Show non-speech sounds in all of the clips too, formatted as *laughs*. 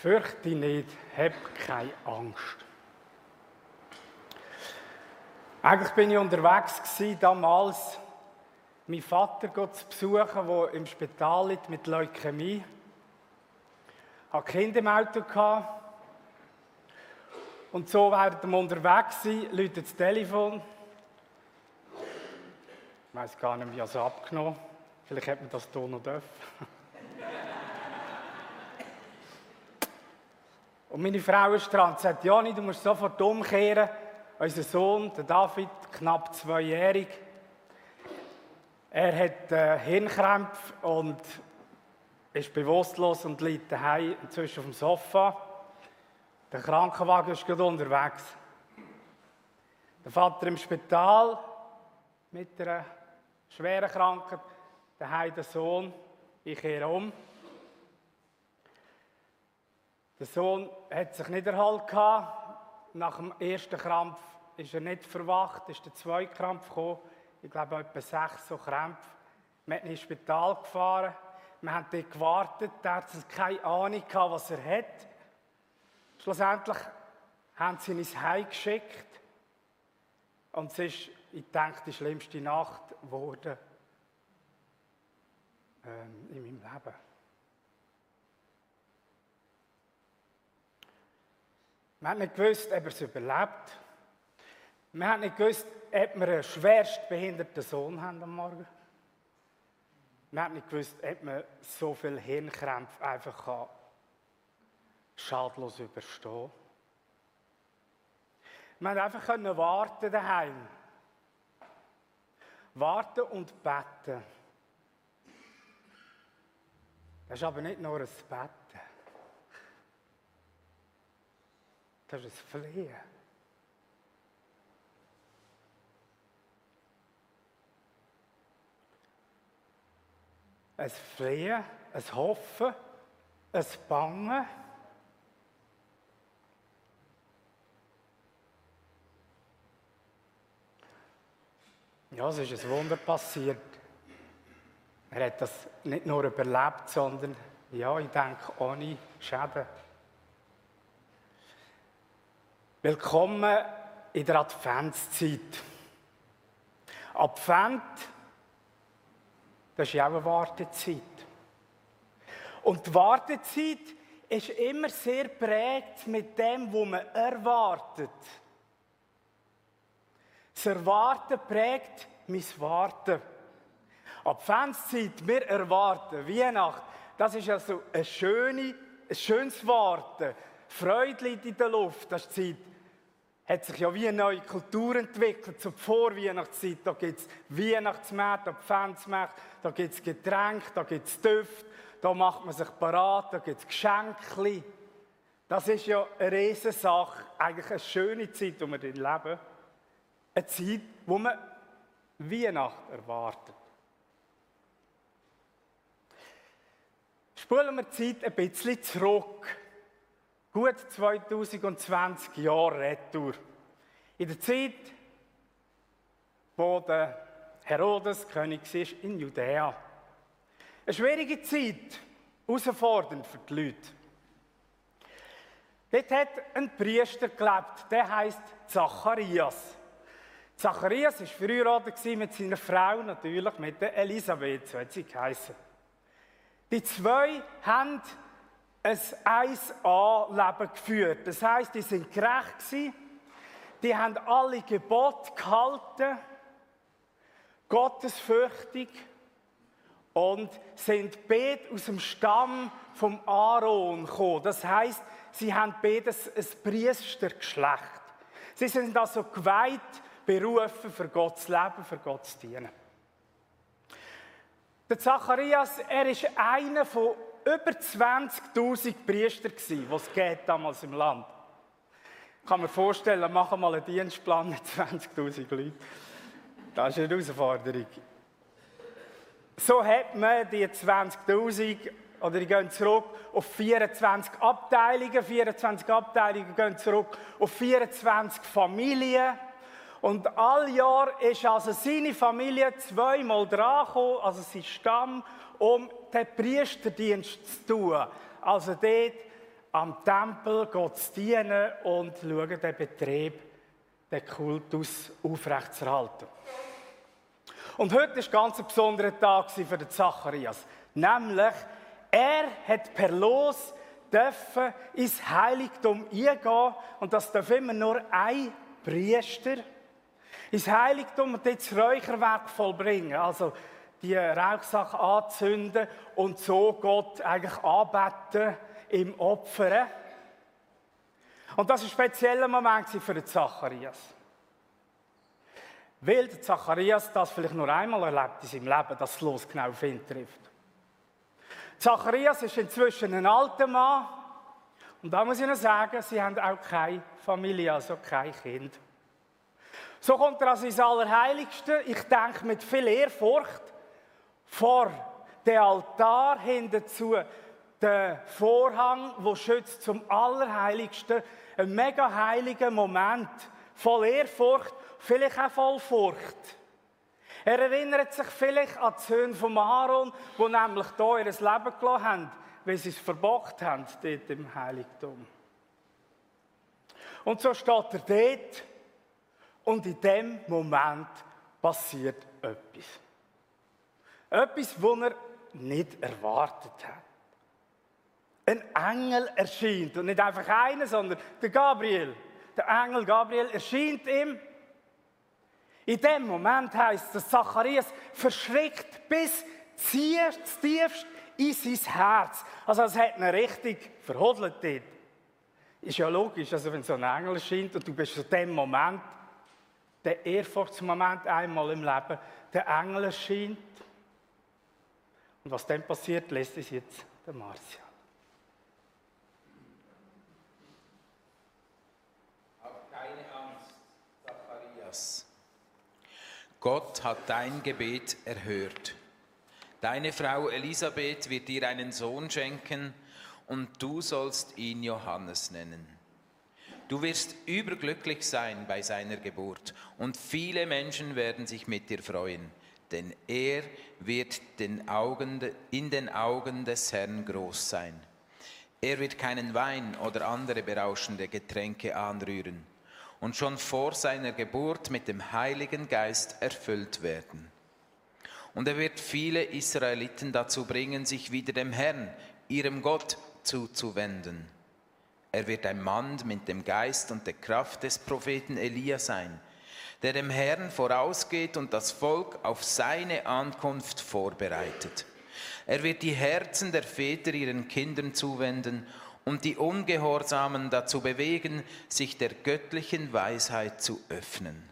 Fürchte nicht, hab keine Angst. Eigentlich bin ich unterwegs gewesen, damals meinen Vater zu besuchen, der im Spital liegt mit Leukämie. Ich hatte Kinder im Auto. Und so während wir unterwegs sind, läutet das Telefon. Ich weiß gar nicht, wie ich es abgenommen Vielleicht hätte man das hier noch dürfen. Und meine Frau ist dran und sagt, Jani, du musst sofort umkehren. Unser Sohn, der David, knapp zweijährig, er hat äh, Hirnkrämpfe und ist bewusstlos und liegt daheim inzwischen auf dem Sofa. Der Krankenwagen ist gerade unterwegs. Der Vater im Spital mit einer schweren Krankheit, daheim der Sohn, ich kehre um. Der Sohn hat sich nicht erhalten. Nach dem ersten Krampf ist er nicht verwacht, ist der zweite Krampf gekommen. Ich glaube, etwa sechs so Krämpfe. Wir sind ins Spital gefahren. Wir haben dort gewartet. Der hat keine Ahnung gehabt, was er hat. Schlussendlich haben sie ihn ins Heim geschickt. Und es ist, ich denke, die schlimmste Nacht geworden ähm, in meinem Leben. Wir haben nicht gewusst, ob er es überlebt. Wir haben nicht gewusst, ob wir einen schwerst behinderten Sohn haben am Morgen. Wir haben nicht gewusst, ob man so viel Hirnkrämpfe einfach schadlos überstehen kann. Wir haben einfach können warten daheim. Warten und beten. Das ist aber nicht nur ein Beten. Das ist ein Flehen. Ein Flehen, ein Hoffen, ein Bangen. Ja, es ist ein Wunder passiert. Er hat das nicht nur überlebt, sondern, ja, ich denke, ohne Schäden. Willkommen in der Adventszeit. Advent, das ist ja auch eine Wartezeit. Und die Wartezeit ist immer sehr prägt mit dem, was man erwartet. Das Erwarten prägt mein Warten. Adventszeit, wir erwarten Weihnacht. Das ist also eine schöne, ein schönes Warten. Freude liegt in der Luft. Das ist die Zeit, hat sich ja wie eine neue Kultur entwickelt zur Vorweihnachtszeit. Da gibt es Weihnachtsmärkte, Adventsmärkte, da gibt es Getränke, da gibt es Düfte, da macht man sich parat, da gibt es Geschenke. Das ist ja eine Riesensache, eigentlich eine schöne Zeit, die wir leben. Eine Zeit, wo man Weihnacht erwartet. Spulen wir die Zeit ein bisschen zurück gut 2020 Jahre retour. In der Zeit, wo der Herodes König war in Judäa. Eine schwierige Zeit, herausfordernd für die Leute. Dort hat ein Priester gelebt, der heißt Zacharias. Zacharias war verheiratet mit seiner Frau, natürlich mit der Elisabeth, so hat sie geheißen. Die zwei haben ein 1A-Leben geführt. Das heißt, die sind gerecht gewesen, die haben alle Gebote gehalten, gottesfürchtig und sind beide aus dem Stamm vom Aaron gekommen. Das heißt, sie haben beide ein Priestergeschlecht. Sie sind also geweiht, berufen für Gottes Leben, für Gott zu dienen. Der Zacharias, er ist einer von über 20.000 Priester, die es damals im Land. Ich kann mir vorstellen, machen mal einen Dienstplan mit 20.000 Leuten. Das ist eine Herausforderung. So hat man die 20.000, oder die gehen zurück auf 24 Abteilungen. 24 Abteilungen gehen zurück auf 24 Familien. Und all Jahr ist also seine Familie zweimal dran gekommen, also sein Stamm, um den Priesterdienst zu tun. Also dort am Tempel Gott zu dienen und schauen, den Betrieb, den Kultus aufrechtzuerhalten. Und heute war ganz ein besonderer Tag für den Zacharias. Nämlich, er hat per Los dürfen ins Heiligtum eingehen und das darf immer nur ein Priester ins Heiligtum und dort das Räucherwerk vollbringen. Also die Rauchsache anzünden und so Gott eigentlich anbeten im Opfern. Und das war ein spezieller Moment für den Zacharias. Weil der Zacharias das vielleicht nur einmal erlebt in seinem Leben, dass es los genau auf ihn trifft. Zacharias ist inzwischen ein alter Mann. Und da muss ich noch sagen, sie haben auch keine Familie, also kein Kind. So kommt er also ins Allerheiligste. Ich denke mit viel Ehrfurcht vor den Altar hinzu, den Vorhang, wo schützt zum Allerheiligsten, ein mega heiliger Moment, voll Ehrfurcht, vielleicht auch voll Furcht. Er erinnert sich vielleicht an die Söhne von Aaron, die nämlich hier ihr Leben gelassen haben, weil sie es verbockt haben, dort im Heiligtum. Und so steht er dort und in dem Moment passiert etwas. Etwas, was er nicht erwartet hat. Ein Engel erscheint. Und nicht einfach einer, sondern der Gabriel. Der Engel Gabriel erscheint ihm. In dem Moment heißt es, Zacharias verschrickt bis tiefst in sein Herz. Also es hat ihn richtig verhodelt dort. Ist ja logisch, also wenn so ein Engel erscheint und du bist in dem Moment, der Ehrfurchtsmoment einmal im Leben, der Engel erscheint. Und was dann passiert, lässt es jetzt der Martial. Hab keine Angst, Zacharias. Gott hat dein Gebet erhört. Deine Frau Elisabeth wird dir einen Sohn schenken und du sollst ihn Johannes nennen. Du wirst überglücklich sein bei seiner Geburt und viele Menschen werden sich mit dir freuen, denn er wird den Augen, in den Augen des Herrn groß sein. Er wird keinen Wein oder andere berauschende Getränke anrühren und schon vor seiner Geburt mit dem Heiligen Geist erfüllt werden. Und er wird viele Israeliten dazu bringen, sich wieder dem Herrn, ihrem Gott, zuzuwenden. Er wird ein Mann mit dem Geist und der Kraft des Propheten Elia sein, der dem Herrn vorausgeht und das Volk auf seine Ankunft vorbereitet. Er wird die Herzen der Väter ihren Kindern zuwenden und die Ungehorsamen dazu bewegen, sich der göttlichen Weisheit zu öffnen.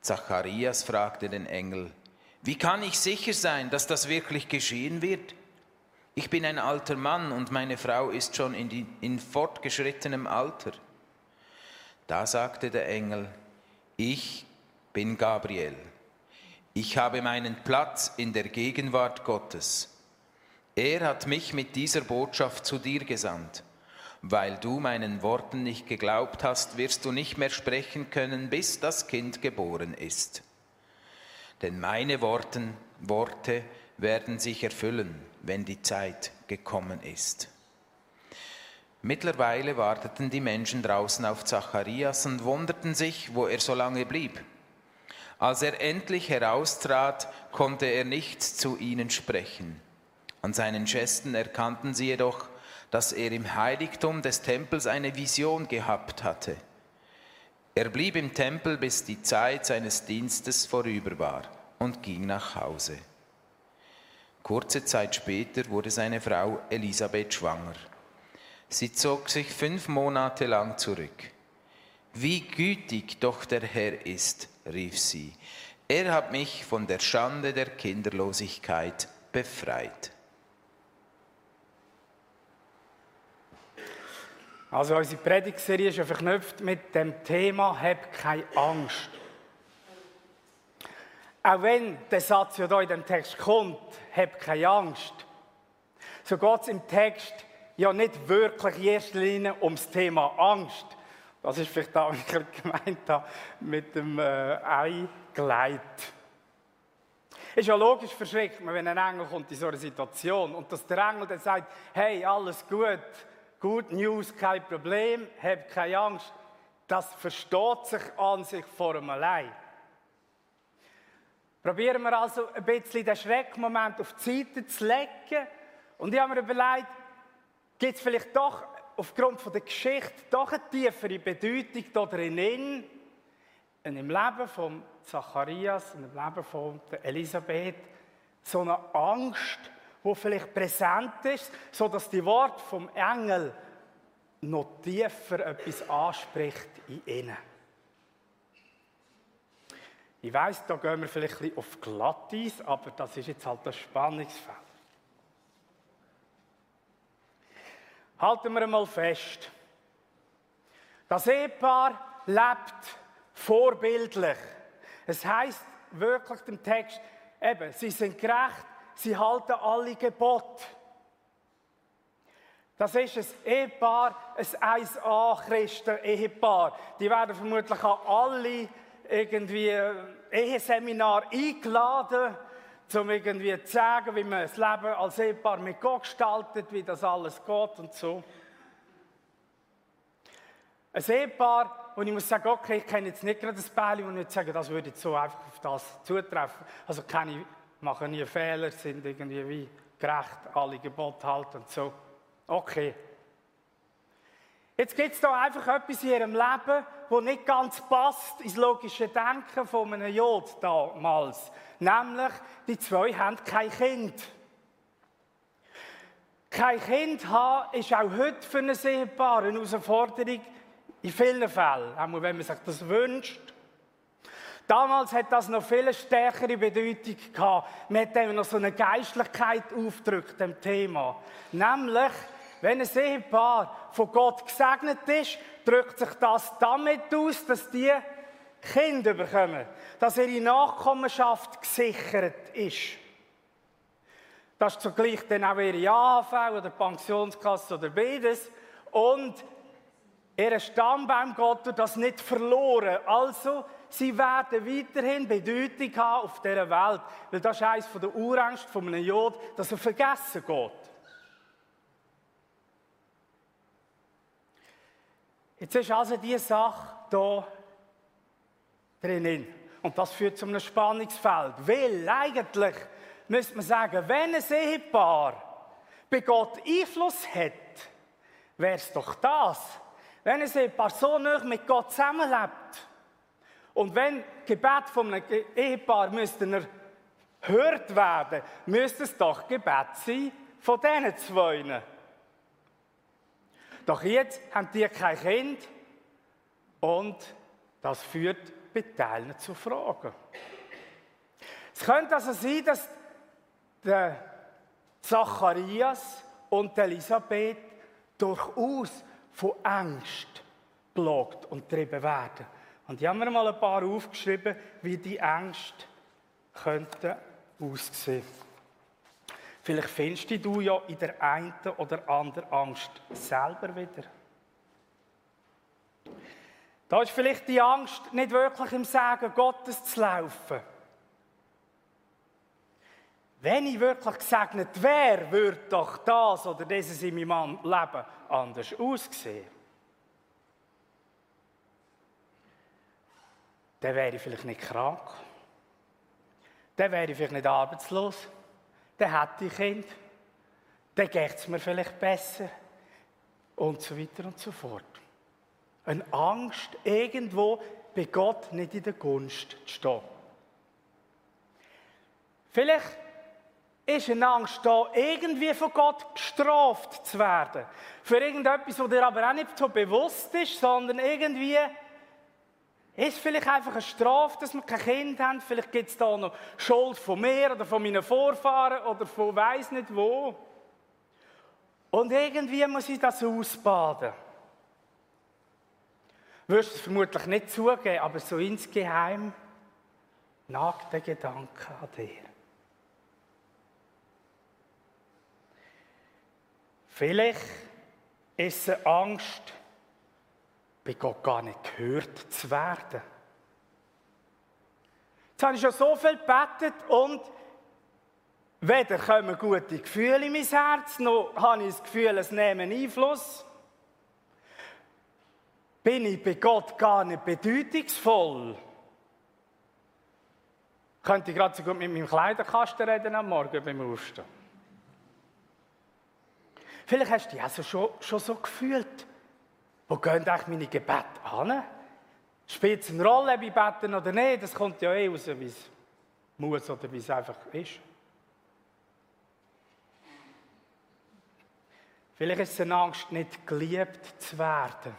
Zacharias fragte den Engel, wie kann ich sicher sein, dass das wirklich geschehen wird? Ich bin ein alter Mann und meine Frau ist schon in, die, in fortgeschrittenem Alter. Da sagte der Engel, ich bin Gabriel. Ich habe meinen Platz in der Gegenwart Gottes. Er hat mich mit dieser Botschaft zu dir gesandt. Weil du meinen Worten nicht geglaubt hast, wirst du nicht mehr sprechen können, bis das Kind geboren ist. Denn meine Worten, Worte werden sich erfüllen, wenn die Zeit gekommen ist. Mittlerweile warteten die Menschen draußen auf Zacharias und wunderten sich, wo er so lange blieb. Als er endlich heraustrat, konnte er nicht zu ihnen sprechen. An seinen Gesten erkannten sie jedoch, dass er im Heiligtum des Tempels eine Vision gehabt hatte. Er blieb im Tempel, bis die Zeit seines Dienstes vorüber war und ging nach Hause. Kurze Zeit später wurde seine Frau Elisabeth schwanger. Sie zog sich fünf Monate lang zurück. Wie gütig doch der Herr ist, rief sie. Er hat mich von der Schande der Kinderlosigkeit befreit. Also unsere Predigtserie ist ja verknüpft mit dem Thema «Hab keine Angst». Auch wenn der Satz ja hier in dem Text kommt, «Hab keine Angst», so geht es im Text ja nicht wirklich in erster Linie ums Thema Angst. Das ist vielleicht auch *laughs* gemeint mit dem äh, Eigleit. Ist ja logisch, verschreckt wenn ein Engel kommt in so eine Situation und dass der Engel dann sagt, hey, alles gut, Good News, kein Problem, habt keine Angst. Das versteht sich an sich vor einem allein. Probieren wir also ein bisschen den Schreckmoment auf die Seite zu legen. Und ich habe mir überlegt, gibt es vielleicht doch aufgrund von der Geschichte doch eine tiefere Bedeutung da drinnen, und im Leben von Zacharias und im Leben von Elisabeth, so eine Angst, wo vielleicht präsent ist, so dass die Wort vom Engel noch tiefer etwas anspricht in ihnen. Ich weiß, da gehen wir vielleicht ein bisschen auf Glattis, aber das ist jetzt halt das Spannungsfeld. Halten wir einmal fest. Das Ehepaar lebt vorbildlich. Es heißt wirklich im Text, eben, sie sind gerecht, sie halten alle Gebote. Das ist ein Ehepaar, ein 1A-Christen-Ehepaar. Die werden vermutlich an alle irgendwie äh, Eheseminar eingeladen, um irgendwie zu sagen, wie man das Leben als Ehepaar mit Gott gestaltet, wie das alles geht und so. Ein Ehepaar, wo ich muss sagen, okay, ich kenne jetzt nicht gerade das Pärchen, und nicht sagen, das würde jetzt so einfach auf das zutreffen. Also keine, machen nie Fehler, sind irgendwie wie gerecht, alle Gebote halten und so. Okay. Jetzt gibt es da einfach etwas in ihrem Leben, wo nicht ganz passt ins logische Denken von einem Jod damals. Nämlich, die zwei haben kein Kind. Kein Kind haben ist auch heute für ein Ehepaar eine Herausforderung in vielen Fällen, auch wenn man sich das wünscht. Damals hat das noch viel stärkere Bedeutung gehabt. Man hat eben noch so eine Geistlichkeit aufgedrückt, dem Thema. Nämlich, wenn ein Ehepaar von Gott gesegnet ist, drückt sich das damit aus, dass die Kinder bekommen, dass ihre Nachkommenschaft gesichert ist. Das ist zugleich dann auch ihre AHV oder Pensionskasse oder beides. Und ihr Stammbaum Gott das nicht verloren. Also, sie werden weiterhin Bedeutung haben auf dieser Welt. Weil das ist eines der Urängste von einem Jod, dass er vergessen geht. Jetzt ist also diese Sache hier drinnen. Und das führt zu einem Spannungsfeld. Weil eigentlich müsste man sagen, wenn ein Ehepaar bei Gott Einfluss hat, wäre es doch das. Wenn ein Ehepaar so nah mit Gott zusammenlebt und wenn Gebet von einem Ehepaar müsste erhört werden, müsste es doch Gebet sein von diesen zwei. Doch jetzt haben die kein Kind und das führt bei Teilen zu Fragen. Es könnte also sein, dass der Zacharias und Elisabeth durchaus von Angst plagt und getrieben werden. Und ich habe mir mal ein paar aufgeschrieben, wie die Ängste könnten aussehen. Vielleicht findest du ja in der einen oder anderen Angst selber wieder. Da ist vielleicht die Angst, nicht wirklich im Sagen Gottes zu laufen. Wenn ich wirklich gesegnet wäre, würde doch das oder dieses in meinem Leben anders aussehen. Dann wäre ich vielleicht nicht krank. Dann wäre ich vielleicht nicht arbeitslos dann hätte ich Kind, dann geht es mir vielleicht besser und so weiter und so fort. Eine Angst, irgendwo bei Gott nicht in der Gunst zu stehen. Vielleicht ist eine Angst da, irgendwie von Gott gestraft zu werden. Für irgendetwas, was dir aber auch nicht so bewusst ist, sondern irgendwie ist vielleicht einfach eine Strafe, dass wir kein Kind haben? Vielleicht gibt es da noch Schuld von mir oder von meinen Vorfahren oder von weiß nicht wo. Und irgendwie muss ich das ausbaden. Du wirst es vermutlich nicht zugeben, aber so insgeheim nagt der Gedanke an dir. Vielleicht ist es eine Angst, bei Gott gar nicht gehört zu werden. Jetzt habe ich schon so viel gebetet und weder kommen gute Gefühle in mein Herz, noch habe ich das Gefühl, es nehmen Einfluss. bin ich bei Gott gar nicht bedeutungsvoll. Könnte ich gerade so gut mit meinem Kleiderkasten reden am Morgen beim Aufstehen. Vielleicht hast du dich also schon, schon so gefühlt. Wo gehen eigentlich meine Gebete an? Spielt es eine Rolle, ob ich beten oder nicht? Das kommt ja eh raus, wie es muss oder wie es einfach ist. Vielleicht ist es eine Angst, nicht geliebt zu werden.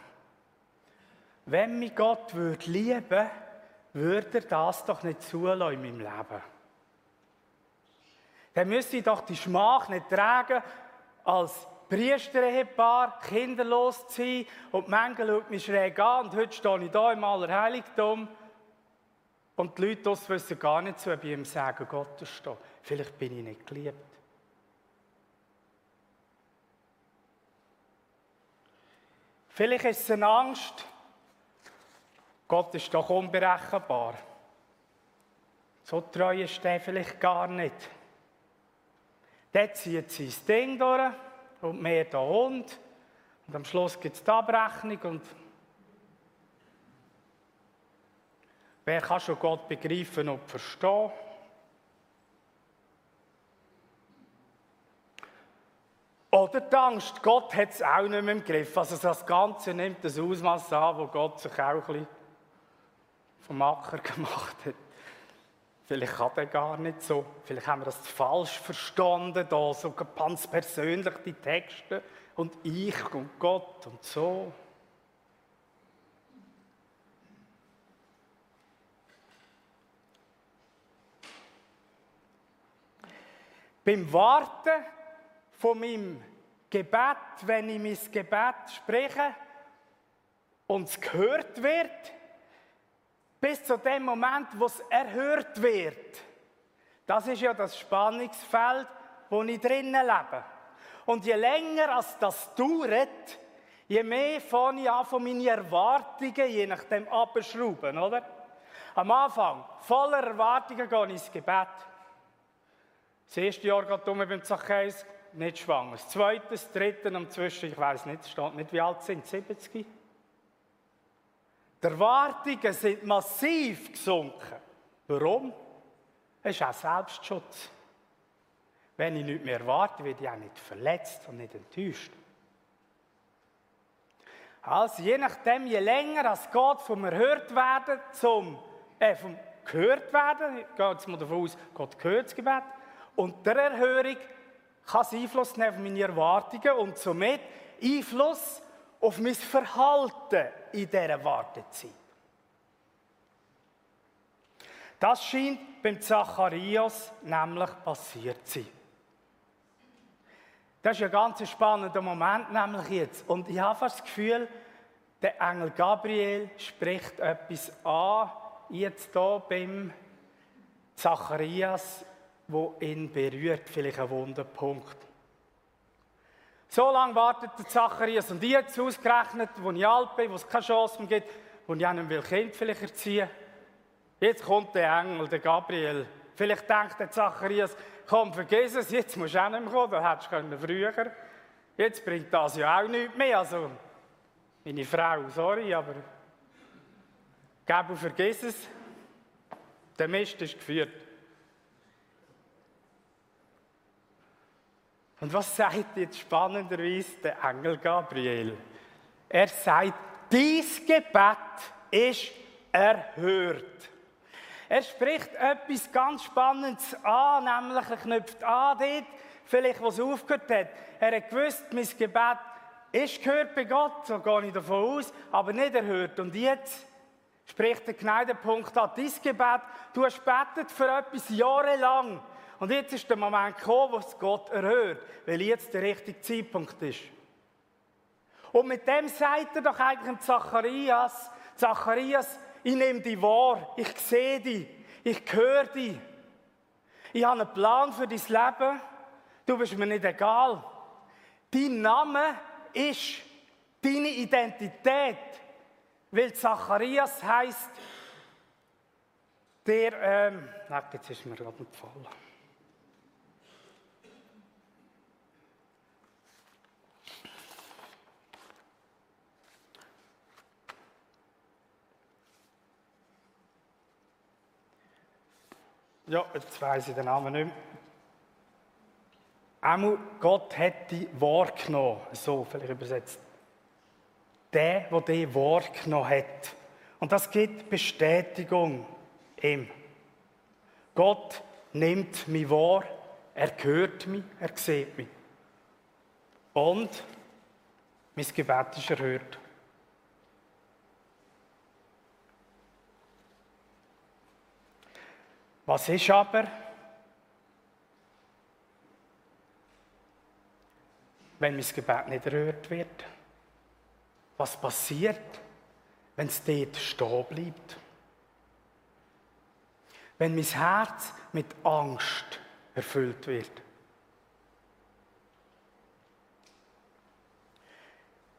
Wenn mich Gott würde lieben würde er das doch nicht zulassen in meinem Leben. Dann müsste ich doch die Schmach nicht tragen, als Priesterehepaar, kinderlos zu sein und die Menge schaut mich schräg an und heute stehe ich da im Allerheiligtum und die Leute wissen gar nicht so, ob ich im Sagen Gottes stehe. Vielleicht bin ich nicht geliebt. Vielleicht ist es eine Angst, Gott ist doch unberechenbar. So treu ist er vielleicht gar nicht. Der zieht sein Ding durch und mehr der Hund. Und am Schluss gibt es die Abrechnung und wer kann schon Gott begreifen und verstehen? Oder die Angst, Gott hat es auch nicht mehr im Griff. Also das Ganze nimmt das Ausmaß an, wo Gott sich auch ein bisschen vom Acker *laughs* gemacht hat. Vielleicht kann er gar nicht so. Vielleicht haben wir das falsch verstanden, da so ganz persönlich die Texte und ich und Gott und so. Beim Warten von meinem Gebet, wenn ich mein Gebet spreche und es gehört wird, bis zu dem Moment, wo es erhört wird. Das ist ja das Spannungsfeld, wo ich drinnen lebe. Und je länger als das dauert, je mehr fange ich an von meinen Erwartungen, je nachdem abschrauben, oder? Am Anfang, voller Erwartungen, gehe ich ins Gebet. Das erste Jahr geht um beim Zachäus, nicht schwanger. Das zweite, das dritte und zwischen, ich weiß nicht, steht nicht, wie alt sind, 70? Die Erwartungen sind massiv gesunken. Warum? Es ist auch Selbstschutz. Wenn ich nichts mehr erwarte, werde ich auch nicht verletzt und nicht enttäuscht. Also je nachdem, je länger es geht vom erhört werden zum äh, vom gehört werden, jetzt mal davon aus, Gott gehört das Gebet, und der Erhörung kann es Einfluss nehmen auf meine Erwartungen und somit Einfluss auf mein Verhalten in dieser Wartezeit. Das scheint beim Zacharias nämlich passiert zu sein. Das ist ein ganz spannender Moment, nämlich jetzt. Und ich habe fast das Gefühl, der Engel Gabriel spricht etwas an, jetzt hier beim Zacharias, wo ihn berührt, vielleicht ein Wunderpunkt. So lange wartet der Zacharias und jetzt ausgerechnet, wo ich alt bin, wo es keine Chance mehr gibt, wo ich einem will Kind vielleicht erziehen Jetzt kommt der Engel, der Gabriel. Vielleicht denkt der Zacharias, komm, vergiss es, jetzt musst du auch nicht mehr kommen, da hättest du früher Jetzt bringt das ja auch nichts mehr. Also, meine Frau, sorry, aber und vergiss es. Der Mist ist geführt. Und was sagt jetzt spannenderweise der Engel Gabriel? Er sagt, dies Gebet ist erhört. Er spricht etwas ganz Spannendes an, nämlich er knüpft an dort, vielleicht was aufgehört hat. Er hat gewusst, mein Gebet ist gehört bei Gott, so gehe ich davon aus, aber nicht erhört. Und jetzt spricht der Gneidepunkt an, dein Gebet, du hast betet für etwas jahrelang. Und jetzt ist der Moment gekommen, wo es Gott erhört, weil jetzt der richtige Zeitpunkt ist. Und mit dem sagt er doch eigentlich Zacharias, Zacharias, ich nehme dich wahr, ich sehe dich, ich höre dich. Ich habe einen Plan für dein Leben, du bist mir nicht egal. Dein Name ist deine Identität, weil Zacharias heißt der, ähm, jetzt ist mir gerade gefallen. Ja, jetzt weiss ich den Namen nicht mehr. Einmal, Gott hat dich wahrgenommen, so vielleicht übersetzt. Der, der dich wahrgenommen hat. Und das gibt Bestätigung ihm. Gott nimmt mich wahr, er hört mich, er sieht mich. Und mein Gebet ist erhört. Was ist aber, wenn mein Gebet nicht erhört wird? Was passiert, wenn es dort stehen bleibt? Wenn mein Herz mit Angst erfüllt wird?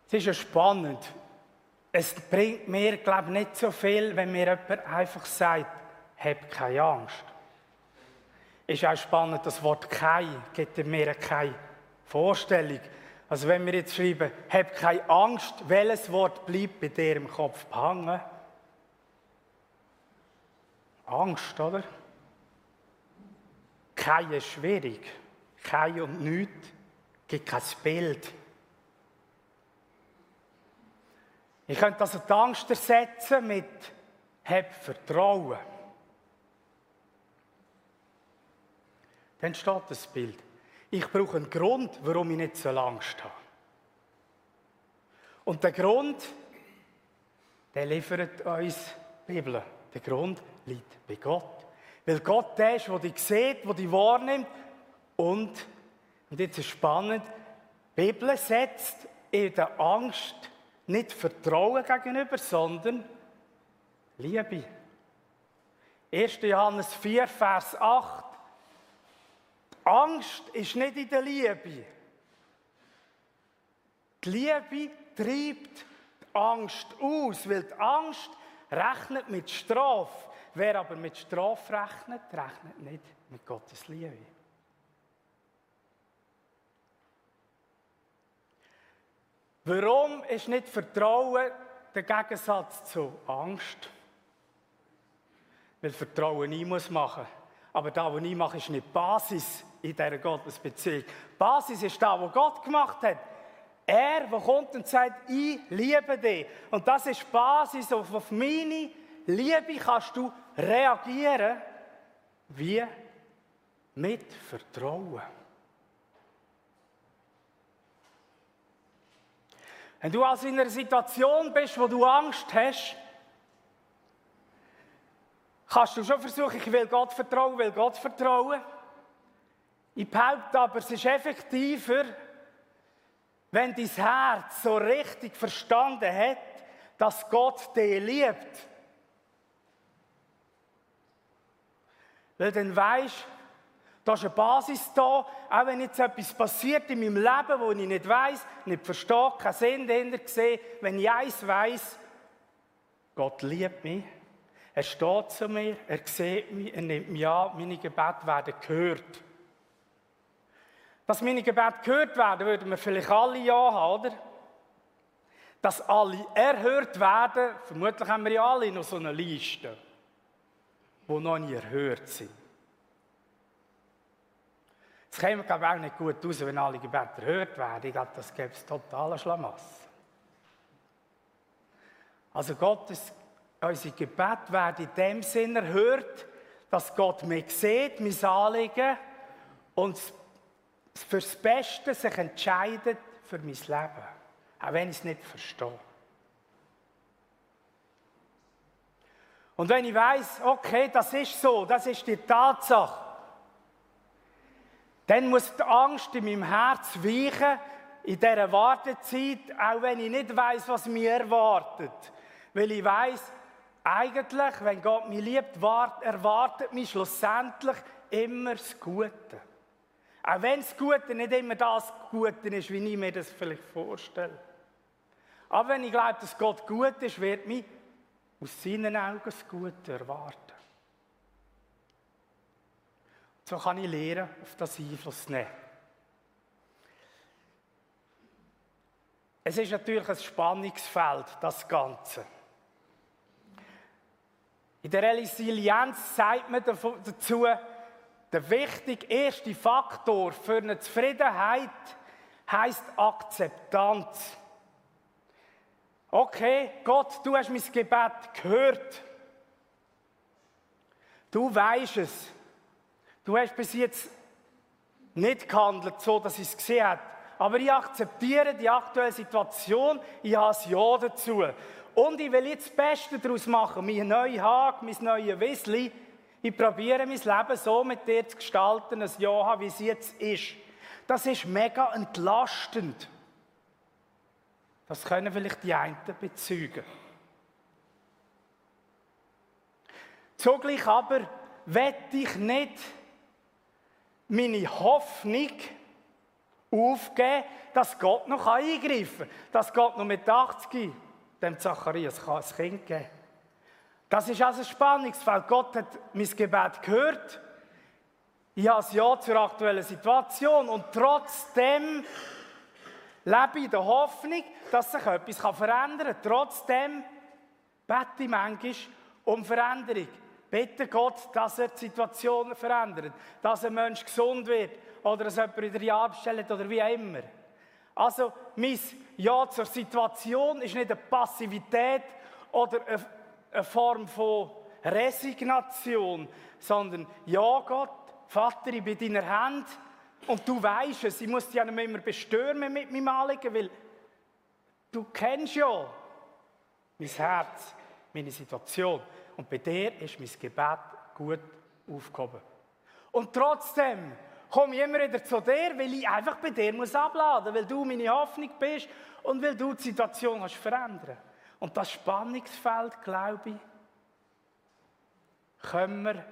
Es ist ja spannend. Es bringt mir, glaube ich, nicht so viel, wenn mir jemand einfach sagt, hab keine Angst. Ist auch spannend, das Wort «kein» gibt mir keine Vorstellung. Also wenn wir jetzt schreiben, hab keine Angst, welches Wort bleibt bei dir im Kopf hängen? Angst, oder? Kein ist schwierig. Kein und nichts gibt kein Bild. Ich könnte also die Angst ersetzen mit Hab Vertrauen. Dann steht das Bild. Ich brauche einen Grund, warum ich nicht so Angst habe. Und der Grund, der liefert uns die Bibel. Der Grund liegt bei Gott. Weil Gott der ist, der dich sieht, der dich wahrnimmt. Und, und jetzt ist spannend, die Bibel setzt in der Angst nicht Vertrauen gegenüber, sondern Liebe. 1. Johannes 4, Vers 8. Angst ist nicht in der Liebe. Die Liebe treibt die Angst aus, weil die Angst rechnet mit Strafe. Wer aber mit Strafe rechnet, rechnet nicht mit Gottes Liebe. Warum ist nicht Vertrauen der Gegensatz zu Angst? Weil Vertrauen nie muss machen. Aber da, was ich mache, ist nicht Basis in dieser Gottesbeziehung. Basis ist da, was Gott gemacht hat. Er, der kommt und sagt, ich liebe dich. Und das ist Basis, auf, auf meine Liebe kannst du reagieren. Wie? Mit Vertrauen. Wenn du also in einer Situation bist, wo du Angst hast, kannst du schon versuchen, ich will Gott vertrauen, will Gott vertrauen. Ich behaupte aber, es ist effektiver, wenn dein Herz so richtig verstanden hat, dass Gott dich liebt. Weil dann weisst da ist eine Basis da, auch wenn jetzt etwas passiert in meinem Leben, wo ich nicht weiß, nicht verstehe, keinen Sinn sehe, wenn ich eins weiß, Gott liebt mich, er steht zu mir, er sieht mich, er nimmt mich an, meine Gebete werden gehört. Dass meine Gebete gehört werden, würden wir vielleicht alle ja haben, oder? Dass alle erhört werden, vermutlich haben wir ja alle noch so eine Liste, die noch nie erhört sind. Es käme, ich, auch nicht gut aus, wenn alle Gebete erhört werden. Ich glaube, das gäbe es totalen Schlamass. Also Gottes, unsere Gebete werden in dem Sinne erhört, dass Gott mich sieht, mein Anliegen und fürs Beste sich entscheidet für mein Leben. Auch wenn ich es nicht verstehe. Und wenn ich weiß, okay, das ist so, das ist die Tatsache, dann muss die Angst in meinem Herz weichen, in dieser Wartezeit, auch wenn ich nicht weiß, was mir erwartet. Weil ich weiß, eigentlich, wenn Gott mich liebt, erwartet mich schlussendlich immer das Gute. Auch wenn das Gute nicht immer das Gute ist, wie ich mir das vielleicht vorstelle. Aber wenn ich glaube, dass Gott gut ist, wird mich aus seinen Augen das Gute erwarten. So kann ich lernen, auf das Einfluss nehmen. Es ist natürlich ein Spannungsfeld, das Ganze. In der Resilienz sagt man dazu, der wichtige erste Faktor für eine Zufriedenheit heißt Akzeptanz. Okay, Gott, du hast mein Gebet gehört. Du weißt es. Du hast bis jetzt nicht gehandelt, so dass ich es gesehen habe. Aber ich akzeptiere die aktuelle Situation. Ich habe ein Ja dazu. Und ich will jetzt das Beste daraus machen. Mein neuer Hag, mein neues Wissli. Ich probiere mein Leben so mit dir zu gestalten, ein Ja haben, wie es jetzt ist. Das ist mega entlastend. Das können vielleicht die einen bezeugen. Zugleich aber wette ich nicht meine Hoffnung aufgeben, dass Gott noch eingreifen kann. Dass Gott noch mit 80 dem Zacharias ein Kind geben kann. Das ist also ein Spannungsfeld. Gott hat mein Gebet gehört. Ich habe ein Ja zur aktuellen Situation und trotzdem lebe ich in der Hoffnung, dass sich etwas verändern kann. Trotzdem bete ich manchmal um Veränderung. Bitte Gott, dass er die Situation verändert, dass ein Mensch gesund wird oder dass jemand wieder Ja abstellt oder wie auch immer. Also, mein Ja zur Situation ist nicht eine Passivität oder eine Form von Resignation, sondern Ja, Gott, Vater, ich bin in deiner Hand und du weißt es, ich muss dich ja nicht immer bestürmen mit meinem Anliegen, weil du kennst ja mein Herz, meine Situation. Und bei dir ist mein Gebet gut aufgehoben. Und trotzdem komme ich immer wieder zu dir, weil ich einfach bei dir muss abladen, weil du meine Hoffnung bist und weil du die Situation kannst verändern. Und das Spannungsfeld, glaube ich, können wir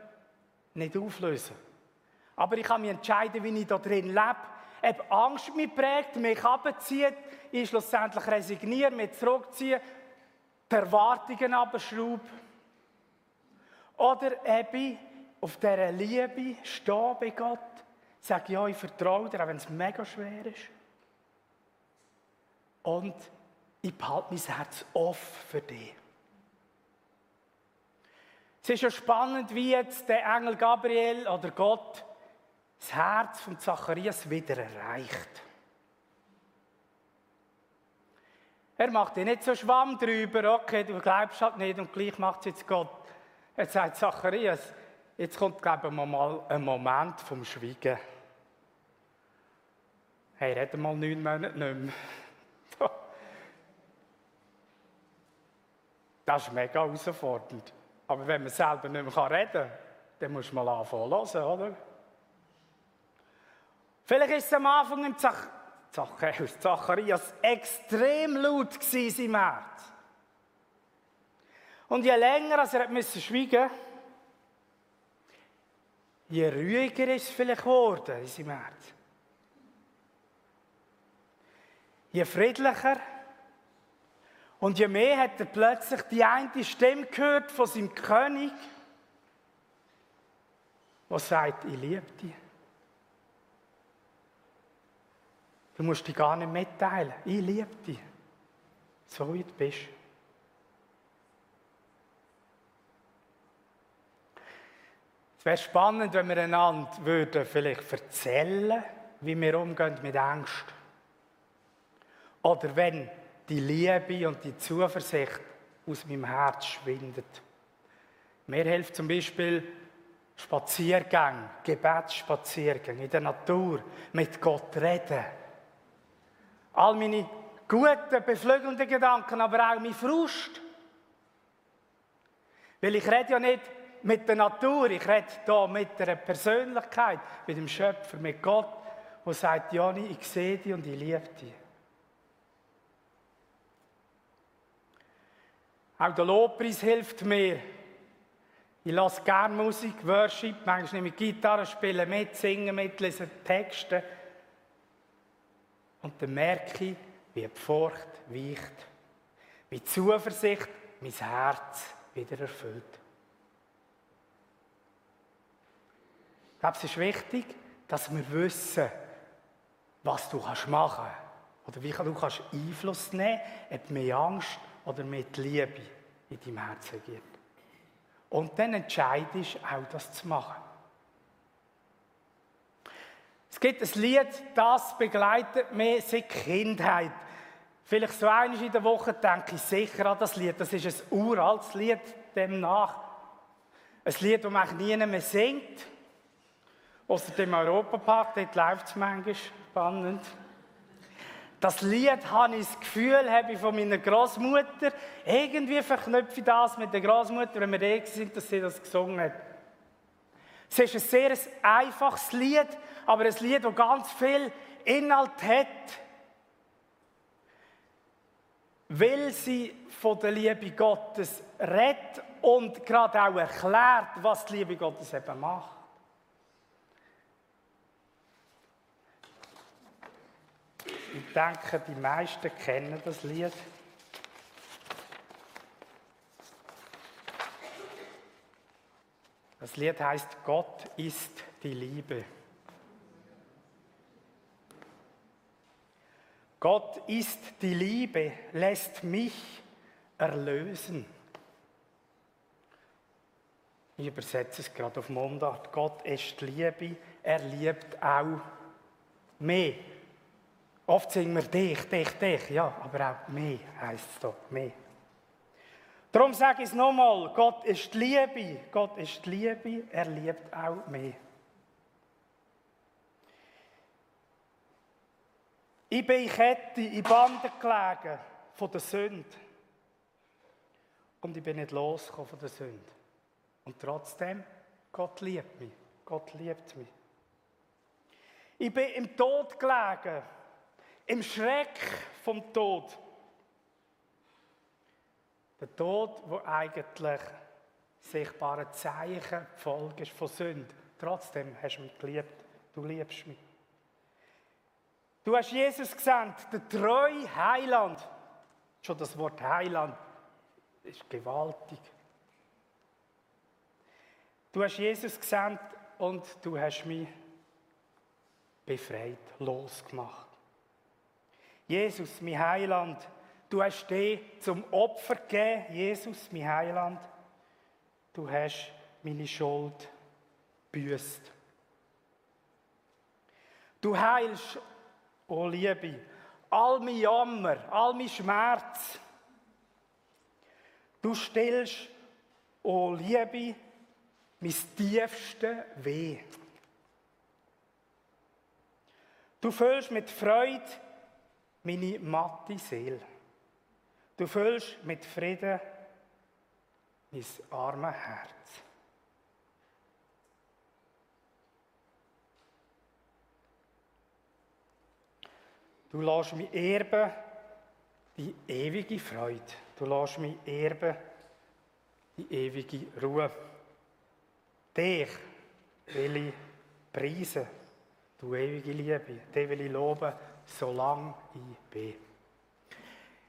nicht auflösen. Aber ich kann mich entscheiden, wie ich da drin lebe. Ob Angst mich prägt, mich abzieht, ich schlussendlich resigniere, mich zurückziehe, die Erwartungen abschraube. Oder eben auf dieser Liebe stehe bei Gott, sage, ja, ich vertraue dir, auch wenn es mega schwer ist. Und ich behalte mein Herz offen für dich. Es ist ja spannend, wie jetzt der Engel Gabriel oder Gott das Herz von Zacharias wieder erreicht. Er macht dir nicht so Schwamm drüber, okay, du glaubst halt nicht und gleich macht es jetzt Gott. Jetzt sagt Zacharias, jetzt kommt, glaube ich, mal ein Moment vom Schweigen. Hey, rede mal neun Monate nicht mehr. Das ist mega herausfordernd. Aber wenn man selber nicht mehr reden kann, dann muss man anfangen hören, oder? Vielleicht ist es am Anfang im Zach Zachäus, Zacharias extrem laut gewesen, im Herz. Und je länger als er musste schweigen je ruhiger ist es vielleicht geworden in seinem Herz. Je friedlicher und je mehr hat er plötzlich die eine Stimme gehört von seinem König, der sagt, ich liebe dich. Du musst dich gar nicht mitteilen. Ich liebe dich. So wie du bist. Es wäre spannend, wenn wir einander würden vielleicht erzählen, wie wir umgehen mit Angst. Oder wenn die Liebe und die Zuversicht aus meinem Herz schwindet. Mir hilft zum Beispiel Spaziergänge, Gebetsspaziergänge in der Natur, mit Gott reden. All meine guten, beflügelnden Gedanken, aber auch mein Frust. Weil ich rede ja nicht mit der Natur, ich rede hier mit der Persönlichkeit, mit dem Schöpfer, mit Gott, der sagt, Jani, ich sehe dich und ich liebe dich. Auch der Lobpreis hilft mir. Ich lasse gerne Musik, Worship, manchmal ich Gitarre, spiele mit, singe mit, lese Texte. Und dann merke ich, wie die Furcht weicht, wie die Zuversicht mein Herz wieder erfüllt. Ich glaube, es ist wichtig, dass wir wissen, was du machen kannst. Oder wie du kannst Einfluss nehmen ob mehr Angst oder mit Liebe in deinem Herzen gibt. Und dann entscheidest du auch, das zu machen. Es gibt ein Lied, das begleitet mich seit Kindheit. Vielleicht so einmal in der Woche denke ich sicher an das Lied. Das ist ein uraltes Lied, demnach. Ein Lied, das man eigentlich nie mehr singt. Außer dem Europapark, dort läuft es manchmal spannend. Das Lied habe ich das Gefühl, habe ich von meiner Großmutter. Irgendwie verknüpfe ich das mit der Großmutter, wenn wir da sind, dass sie das gesungen hat. Es ist ein sehr einfaches Lied, aber ein Lied, das ganz viel Inhalt hat weil sie von der Liebe Gottes redet und gerade auch erklärt, was die Liebe Gottes eben macht. Denke, die meisten kennen das Lied. Das Lied heißt Gott ist die Liebe. Gott ist die Liebe, lässt mich erlösen. Ich übersetze es gerade auf Mundart. Gott ist die Liebe, er liebt auch mehr. Oft singen wir dich, dich, dich, ja, aber auch mehr heisst es doch, mehr. Darum sage ich es nochmal, Gott ist die Liebe, Gott ist die Liebe, er liebt auch mehr. Ich bin in Kette, in Banden gelegen von der Sünde. Und ich bin nicht losgekommen von der Sünde. Und trotzdem, Gott liebt mich. Gott liebt mich. Ich bin im Tod gelegen, im Schreck vom Tod. Der Tod, wo eigentlich sichtbare Zeichen Folge ist von Sünde. Trotzdem hast du mich geliebt. Du liebst mich. Du hast Jesus gesandt, der treue Heiland. Schon das Wort Heiland ist gewaltig. Du hast Jesus gesandt und du hast mich befreit, losgemacht. Jesus, mein Heiland, du hast dich zum Opfer gegeben, Jesus, mein Heiland. Du hast meine Schuld büßt. Du heilst oh Liebe, all mein Jammer, all mein Schmerz. Du stillst, oh Liebe, mein tiefste Weh. Du füllst mit Freude meine matte Seele. Du füllst mit Frieden mein armes Herz. Du lässt mich erben die ewige Freude. Du lässt mich erben die ewige Ruhe. Dich will ich preisen, du ewige Liebe. Dich will ich loben, solange ich bin.